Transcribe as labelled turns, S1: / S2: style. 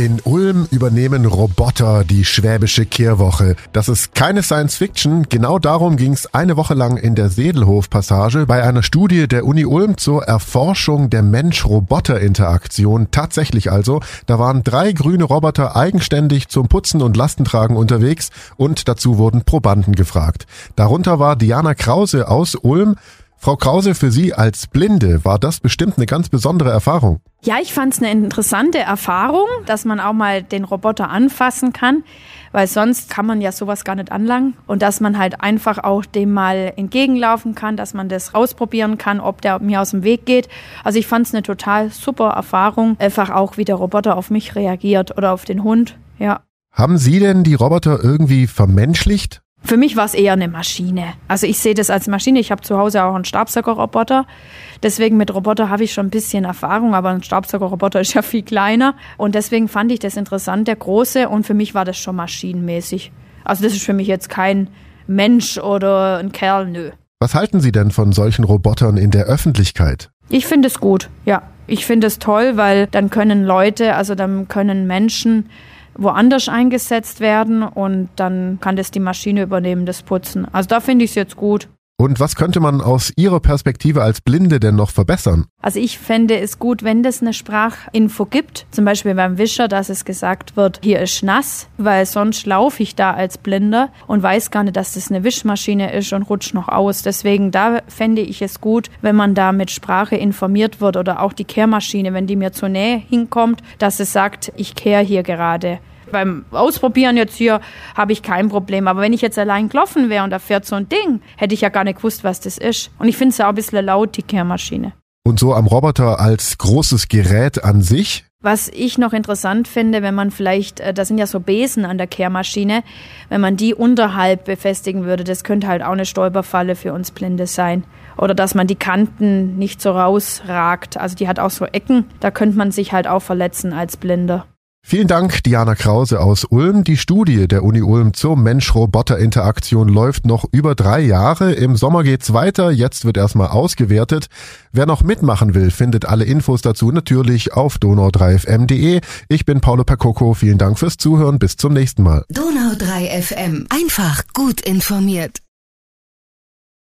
S1: In Ulm übernehmen Roboter die schwäbische Kehrwoche. Das ist keine Science Fiction. Genau darum ging es eine Woche lang in der Sedelhof-Passage bei einer Studie der Uni Ulm zur Erforschung der Mensch-Roboter-Interaktion. Tatsächlich also, da waren drei grüne Roboter eigenständig zum Putzen und Lastentragen unterwegs und dazu wurden Probanden gefragt. Darunter war Diana Krause aus Ulm. Frau Krause, für Sie als Blinde war das bestimmt eine ganz besondere Erfahrung.
S2: Ja, ich fand es eine interessante Erfahrung, dass man auch mal den Roboter anfassen kann, weil sonst kann man ja sowas gar nicht anlangen und dass man halt einfach auch dem mal entgegenlaufen kann, dass man das ausprobieren kann, ob der mir aus dem Weg geht. Also ich fand es eine total super Erfahrung, einfach auch wie der Roboter auf mich reagiert oder auf den Hund, ja.
S1: Haben Sie denn die Roboter irgendwie vermenschlicht?
S2: Für mich war es eher eine Maschine. Also ich sehe das als Maschine. Ich habe zu Hause auch einen Staubsaugerroboter. Deswegen mit Roboter habe ich schon ein bisschen Erfahrung, aber ein Staubsaugerroboter ist ja viel kleiner. Und deswegen fand ich das interessant, der große. Und für mich war das schon maschinenmäßig. Also das ist für mich jetzt kein Mensch oder ein Kerl, nö.
S1: Was halten Sie denn von solchen Robotern in der Öffentlichkeit?
S2: Ich finde es gut, ja. Ich finde es toll, weil dann können Leute, also dann können Menschen woanders eingesetzt werden und dann kann das die Maschine übernehmen, das Putzen. Also da finde ich es jetzt gut.
S1: Und was könnte man aus Ihrer Perspektive als Blinde denn noch verbessern?
S2: Also ich fände es gut, wenn das eine Sprachinfo gibt, zum Beispiel beim Wischer, dass es gesagt wird, hier ist nass, weil sonst laufe ich da als Blinder und weiß gar nicht, dass das eine Wischmaschine ist und rutscht noch aus. Deswegen da fände ich es gut, wenn man da mit Sprache informiert wird oder auch die Kehrmaschine, wenn die mir zur Nähe hinkommt, dass es sagt, ich kehre hier gerade. Beim Ausprobieren jetzt hier habe ich kein Problem. Aber wenn ich jetzt allein gelaufen wäre und da fährt so ein Ding, hätte ich ja gar nicht gewusst, was das ist. Und ich finde es ja auch ein bisschen laut, die Kehrmaschine.
S1: Und so am Roboter als großes Gerät an sich?
S2: Was ich noch interessant finde, wenn man vielleicht, äh, da sind ja so Besen an der Kehrmaschine, wenn man die unterhalb befestigen würde, das könnte halt auch eine Stolperfalle für uns Blinde sein. Oder dass man die Kanten nicht so rausragt. Also die hat auch so Ecken, da könnte man sich halt auch verletzen als Blinder.
S1: Vielen Dank, Diana Krause aus Ulm. Die Studie der Uni Ulm zur Mensch-Roboter-Interaktion läuft noch über drei Jahre. Im Sommer geht's weiter. Jetzt wird erstmal ausgewertet. Wer noch mitmachen will, findet alle Infos dazu natürlich auf donau3fm.de. Ich bin Paulo Percoco. Vielen Dank fürs Zuhören. Bis zum nächsten Mal.
S3: Donau3fm. Einfach gut informiert.